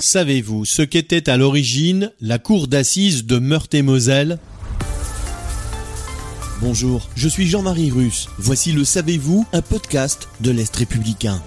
Savez-vous ce qu'était à l'origine la cour d'assises de Meurthe-et-Moselle? Bonjour, je suis Jean-Marie Russe. Voici le Savez-vous, un podcast de l'Est républicain.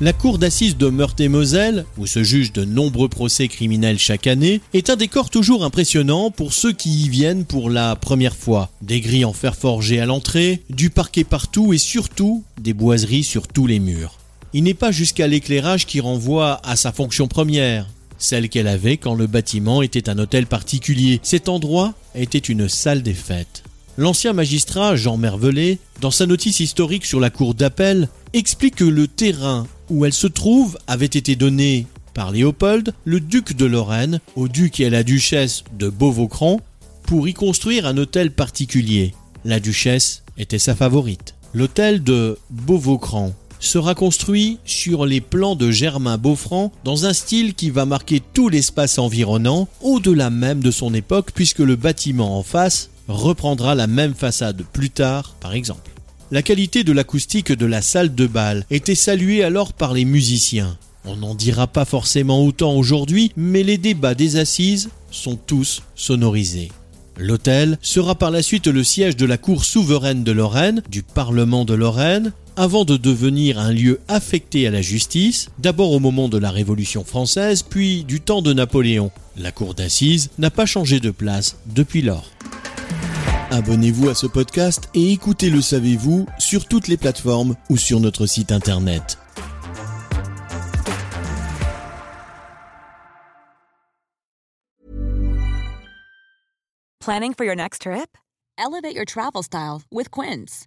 La cour d'assises de Meurthe-et-Moselle, où se jugent de nombreux procès criminels chaque année, est un décor toujours impressionnant pour ceux qui y viennent pour la première fois. Des grilles en fer forgé à l'entrée, du parquet partout et surtout des boiseries sur tous les murs. Il n'est pas jusqu'à l'éclairage qui renvoie à sa fonction première, celle qu'elle avait quand le bâtiment était un hôtel particulier. Cet endroit était une salle des fêtes. L'ancien magistrat Jean Mervelet, dans sa notice historique sur la cour d'appel, explique que le terrain où elle se trouve avait été donné par Léopold, le duc de Lorraine, au duc et à la duchesse de Beauvaucran, pour y construire un hôtel particulier. La duchesse était sa favorite. L'hôtel de Beauvaucran sera construit sur les plans de Germain Beaufranc dans un style qui va marquer tout l'espace environnant, au-delà même de son époque, puisque le bâtiment en face reprendra la même façade plus tard, par exemple. La qualité de l'acoustique de la salle de bal était saluée alors par les musiciens. On n'en dira pas forcément autant aujourd'hui, mais les débats des assises sont tous sonorisés. L'hôtel sera par la suite le siège de la Cour souveraine de Lorraine, du Parlement de Lorraine, avant de devenir un lieu affecté à la justice, d'abord au moment de la Révolution française, puis du temps de Napoléon. La Cour d'assises n'a pas changé de place depuis lors. Abonnez-vous à ce podcast et écoutez Le Savez-vous sur toutes les plateformes ou sur notre site internet. Planning for your next trip? Elevate your travel style with Quince.